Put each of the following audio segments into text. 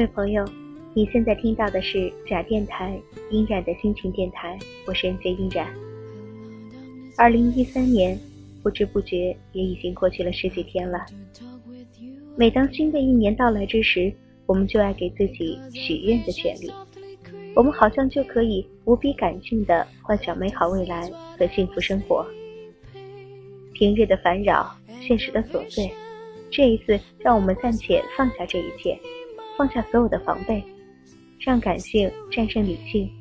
各位朋友，你现在听到的是假电台音染的心情电台，我是 NJ 音染。二零一三年不知不觉也已经过去了十几天了。每当新的一年到来之时，我们就爱给自己许愿的权利，我们好像就可以无比感性的幻想美好未来和幸福生活。平日的烦扰，现实的琐碎，这一次让我们暂且放下这一切。放下所有的防备，让感性战胜理性，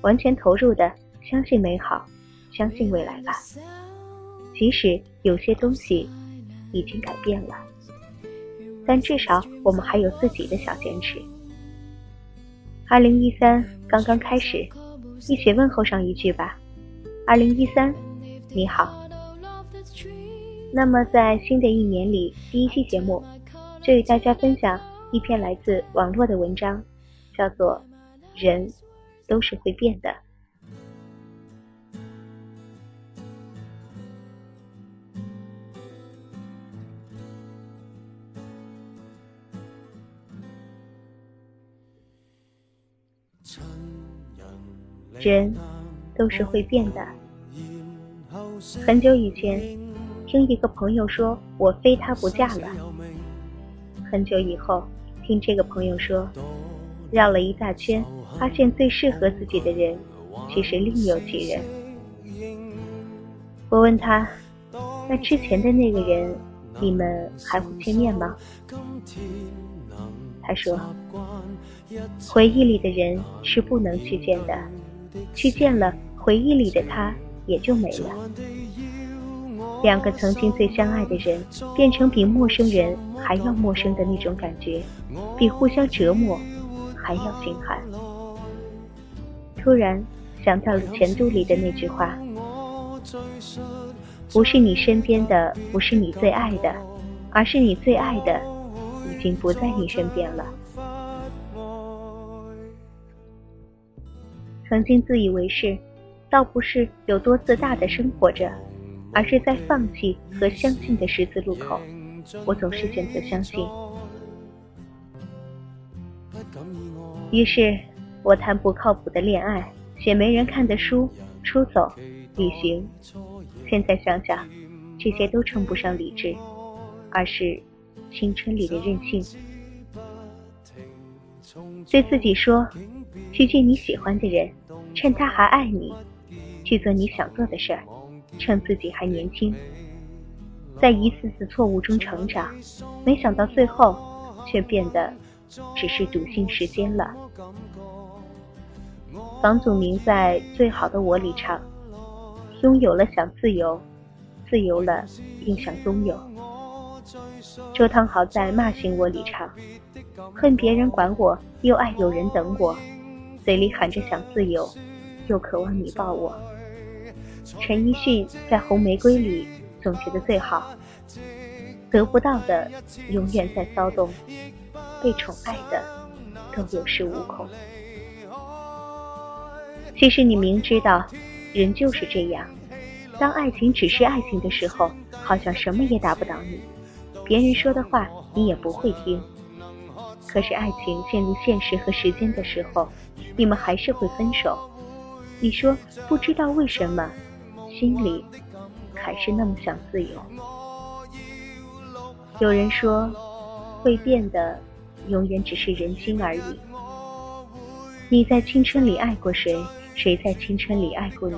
完全投入的相信美好，相信未来吧。即使有些东西已经改变了，但至少我们还有自己的小坚持。二零一三刚刚开始，一起问候上一句吧。二零一三，你好。那么在新的一年里，第一期节目就与大家分享。一篇来自网络的文章，叫做《人都是会变的》。人都是会变的。很久以前，听一个朋友说：“我非他不嫁了。”很久以后。听这个朋友说，绕了一大圈，发现最适合自己的人，其实另有其人。我问他，那之前的那个人，你们还会见面吗？他说，回忆里的人是不能去见的，去见了，回忆里的他也就没了。两个曾经最相爱的人，变成比陌生人还要陌生的那种感觉，比互相折磨还要心寒。突然想到了前度里的那句话：“不是你身边的，不是你最爱的，而是你最爱的，已经不在你身边了。”曾经自以为是，倒不是有多自大的生活着。而是在放弃和相信的十字路口，我总是选择相信。于是，我谈不靠谱的恋爱，写没人看的书，出走旅行。现在想想，这些都称不上理智，而是青春里的任性。对自己说：去见你喜欢的人，趁他还爱你，去做你想做的事儿。趁自己还年轻，在一次次错误中成长，没想到最后却变得只是笃信时间了。房祖名在《最好的我》里唱：“拥有了想自由，自由了又想拥有。”周汤豪在《骂醒我》里唱：“恨别人管我，又爱有人等我，嘴里喊着想自由，又渴望你抱我。”陈奕迅在《红玫瑰》里总觉得最好：得不到的永远在骚动，被宠爱的都有恃无恐。其实你明知道，人就是这样，当爱情只是爱情的时候，好像什么也打不倒你，别人说的话你也不会听。可是爱情陷入现实和时间的时候，你们还是会分手。你说不知道为什么。心里还是那么想自由。有人说，会变的永远只是人心而已。你在青春里爱过谁？谁在青春里爱过你？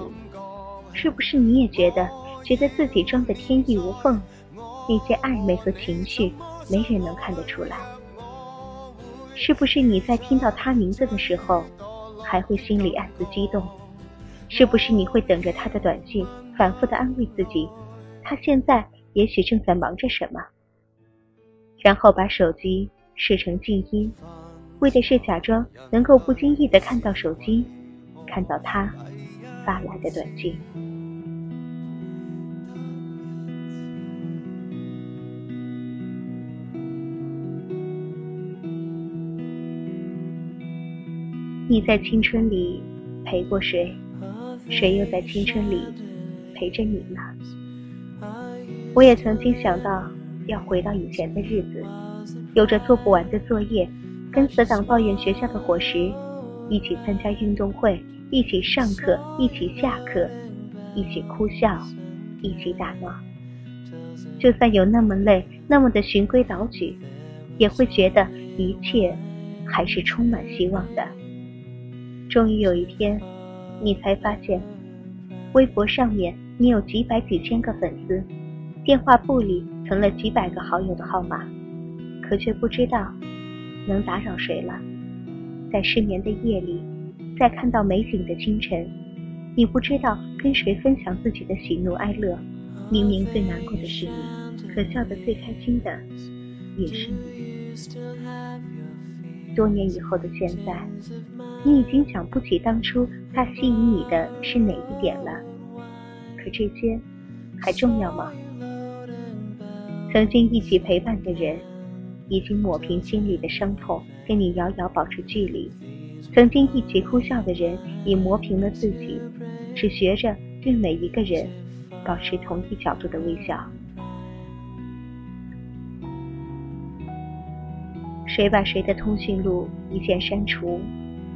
是不是你也觉得，觉得自己装的天衣无缝？那些暧昧和情绪，没人能看得出来。是不是你在听到他名字的时候，还会心里暗自激动？是不是你会等着他的短信，反复的安慰自己，他现在也许正在忙着什么？然后把手机设成静音，为的是假装能够不经意的看到手机，看到他发来的短信。你在青春里陪过谁？谁又在青春里陪着你呢？我也曾经想到要回到以前的日子，有着做不完的作业，跟死党抱怨学校的伙食，一起参加运动会，一起上课，一起下课，一起哭笑，一起打闹。就算有那么累，那么的循规蹈矩，也会觉得一切还是充满希望的。终于有一天。你才发现，微博上面你有几百几千个粉丝，电话簿里存了几百个好友的号码，可却不知道能打扰谁了。在失眠的夜里，在看到美景的清晨，你不知道跟谁分享自己的喜怒哀乐。明明最难过的是你，可笑得最开心的也是你。多年以后的现在，你已经想不起当初他吸引你的是哪一点了。可这些还重要吗？曾经一起陪伴的人，已经抹平心里的伤痛，跟你遥遥保持距离；曾经一起哭笑的人，已磨平了自己，只学着对每一个人保持同一角度的微笑。谁把谁的通讯录一键删除，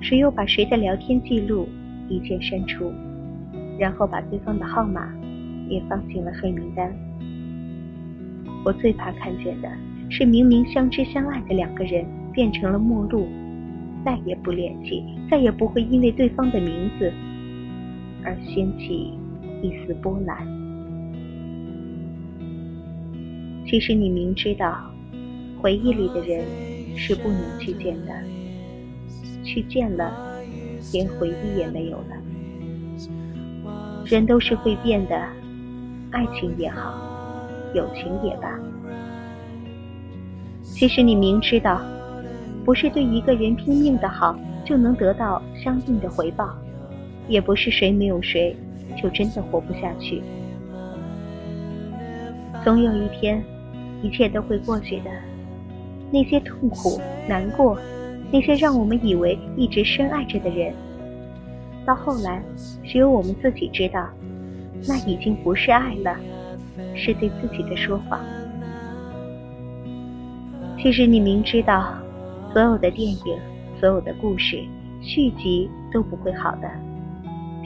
谁又把谁的聊天记录一键删除，然后把对方的号码也放进了黑名单。我最怕看见的是，明明相知相爱的两个人变成了陌路，再也不联系，再也不会因为对方的名字而掀起一丝波澜。其实你明知道，回忆里的人。是不能去见的，去见了，连回忆也没有了。人都是会变的，爱情也好，友情也罢。其实你明知道，不是对一个人拼命的好就能得到相应的回报，也不是谁没有谁就真的活不下去。总有一天，一切都会过去的。那些痛苦、难过，那些让我们以为一直深爱着的人，到后来，只有我们自己知道，那已经不是爱了，是对自己的说谎。其实你明知道，所有的电影、所有的故事续集都不会好的。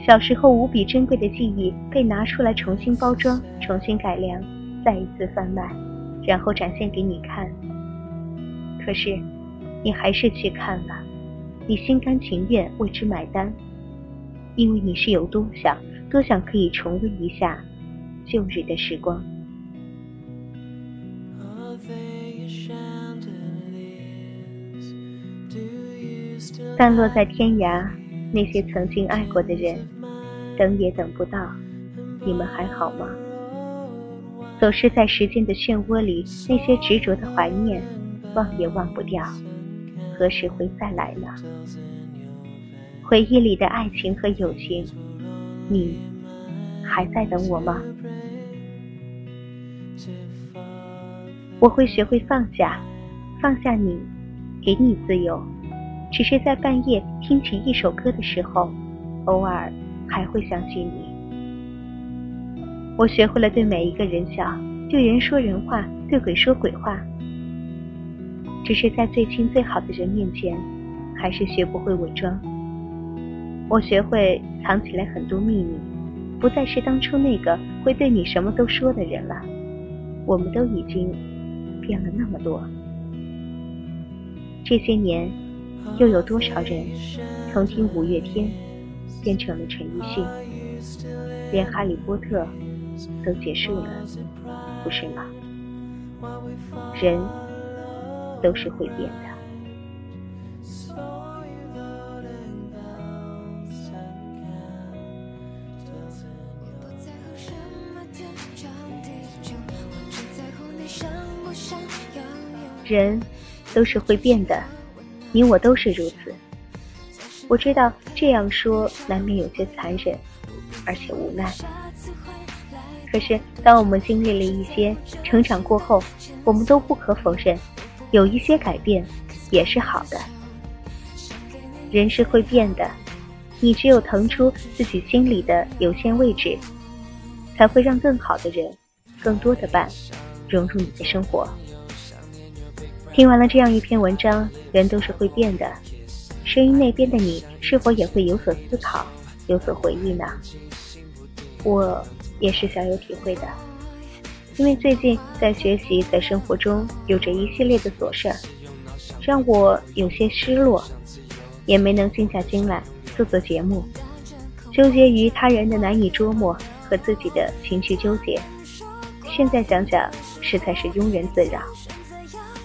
小时候无比珍贵的记忆被拿出来重新包装、重新改良，再一次贩卖，然后展现给你看。可是，你还是去看了，你心甘情愿为之买单，因为你是有多想，多想可以重温一下旧日的时光。散落在天涯，那些曾经爱过的人，等也等不到，你们还好吗？总是在时间的漩涡里，那些执着的怀念。忘也忘不掉，何时会再来呢？回忆里的爱情和友情，你还在等我吗？我会学会放下，放下你，给你自由。只是在半夜听起一首歌的时候，偶尔还会想起你。我学会了对每一个人笑，对人说人话，对鬼说鬼话。只是在最亲最好的人面前，还是学不会伪装。我学会藏起来很多秘密，不再是当初那个会对你什么都说的人了。我们都已经变了那么多。这些年，又有多少人从听五月天变成了陈奕迅，连哈利波特都结束了，不是吗？人。都是会变的。人都是会变的，你我都是如此。我知道这样说难免有些残忍，而且无奈。可是当我们经历了一些成长过后，我们都不可否认。有一些改变也是好的。人是会变的，你只有腾出自己心里的有限位置，才会让更好的人、更多的伴融入你的生活。听完了这样一篇文章，人都是会变的。声音那边的你，是否也会有所思考、有所回忆呢？我。也是小有体会的，因为最近在学习，在生活中有着一系列的琐事儿，让我有些失落，也没能静下心来做做节目，纠结于他人的难以捉摸和自己的情绪纠结，现在想想实在是庸人自扰。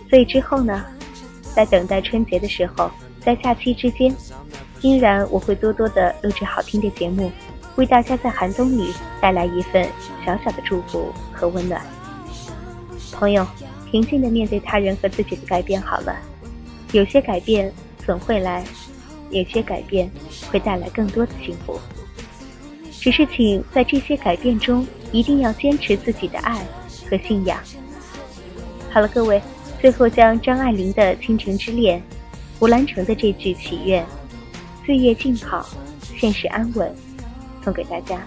所以之后呢，在等待春节的时候，在假期之间，依然我会多多的录制好听的节目。为大家在寒冬里带来一份小小的祝福和温暖。朋友，平静的面对他人和自己的改变好了。有些改变总会来，有些改变会带来更多的幸福。只是请在这些改变中，一定要坚持自己的爱和信仰。好了，各位，最后将张爱玲的《倾城之恋》，胡兰成的这句祈愿：岁月静好，现实安稳。送给大家，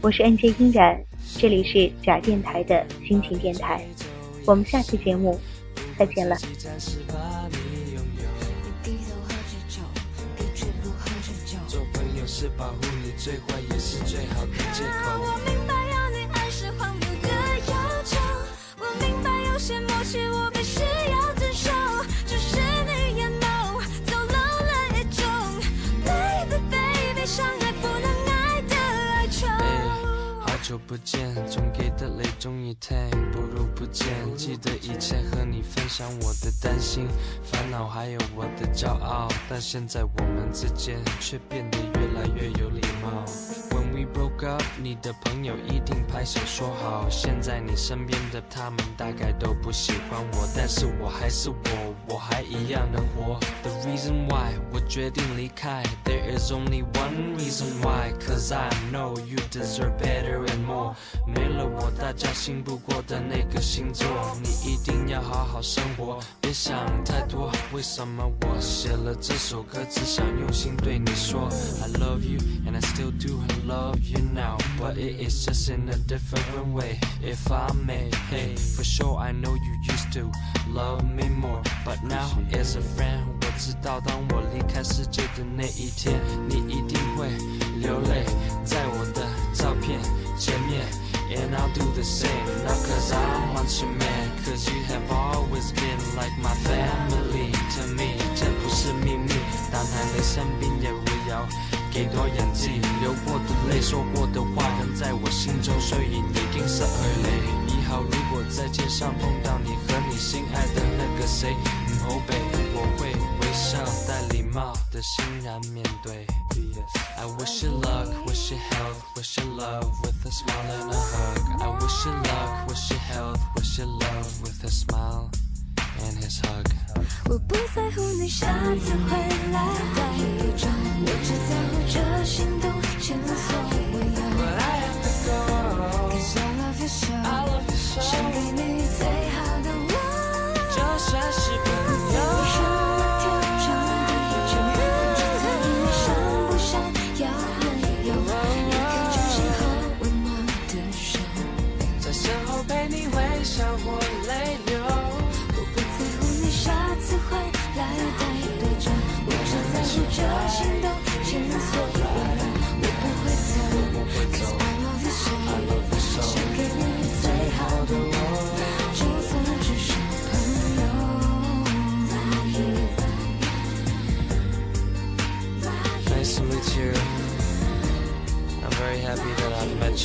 我是 N J 音然，这里是假电台的心情电台，我们下期节目再见了。不见，总给的泪终于退，不如不见。记得以前和你分享我的担心、烦恼，还有我的骄傲，但现在我们之间却变得越来越有礼貌。When we broke up，你的朋友一定拍手说好。现在你身边的他们大概都不喜欢我，但是我还是我，我还一样能活。The reason why 我决定离开，There is only one reason why，cause I know you deserve better and more。没了我，大家信不过的那个星座，你一定要好好生活，别想太多。为什么我写了这首歌，只想用心对你说？I love you and I still do love you now, but it is just in a different way. If I may, hey, for sure I know you used to love me more, but now as a friend，我知道当我离开世界的那一天，你一定会流泪，在我的照片。前面，and I'll do the same. Not cause I want you man, cause you have always been like my family to me. 这不是秘密，当还没生病也围绕， 给多演技，流过的泪，说过的话，仍在我心中，所以一定是耳泪。以后如果在街上碰到你和你心爱的那个谁，嗯，后背，我会微笑带礼貌的欣然面对。I wish you luck, wish you health, wish you love with a smile and a hug. I wish you luck, wish you health, wish you love with a smile and his hug. 我不在乎你下次回来待多久，我只在乎这心动前所未有。But I have to go, cause I love you so. I love you so. 想给你最好的我，就算是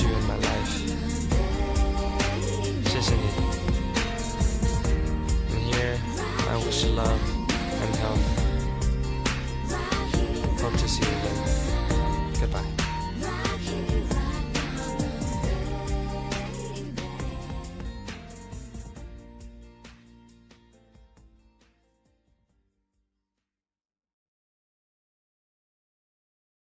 you in my life. 谢谢你。And here, I wish you love and health. Hope to see you again.